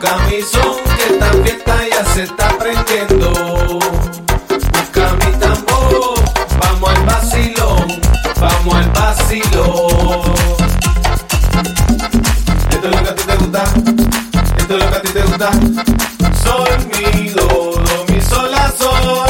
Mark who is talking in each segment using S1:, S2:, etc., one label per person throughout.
S1: Busca mi son, que esta fiesta ya se está prendiendo. Busca mi tambor, vamos al vacilón, vamos al vacilón. Esto es lo que a ti te gusta, esto es lo que a ti te gusta. Sol, mi mi sol, la.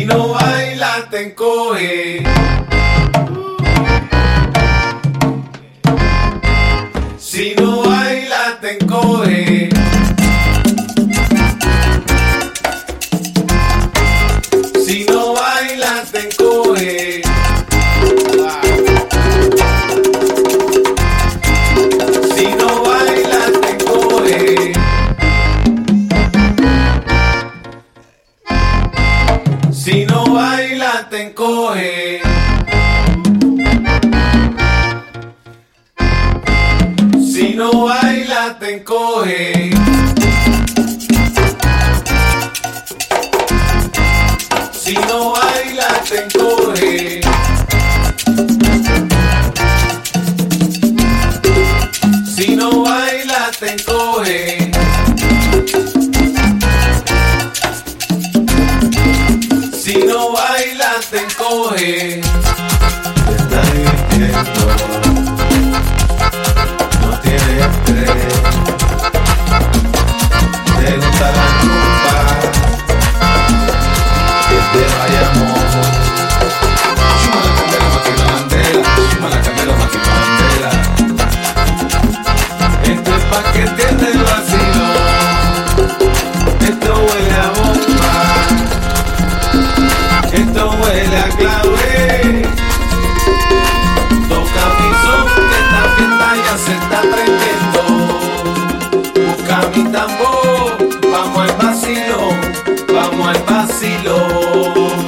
S1: Si no baila te encoge. Si no baila te encoge. Si no baila te encoge. Si no baila te encoge. Te está divirtiendo. No tiene estrés. Te gusta mi tambor, vamos al vacilón, vamos al vacilón.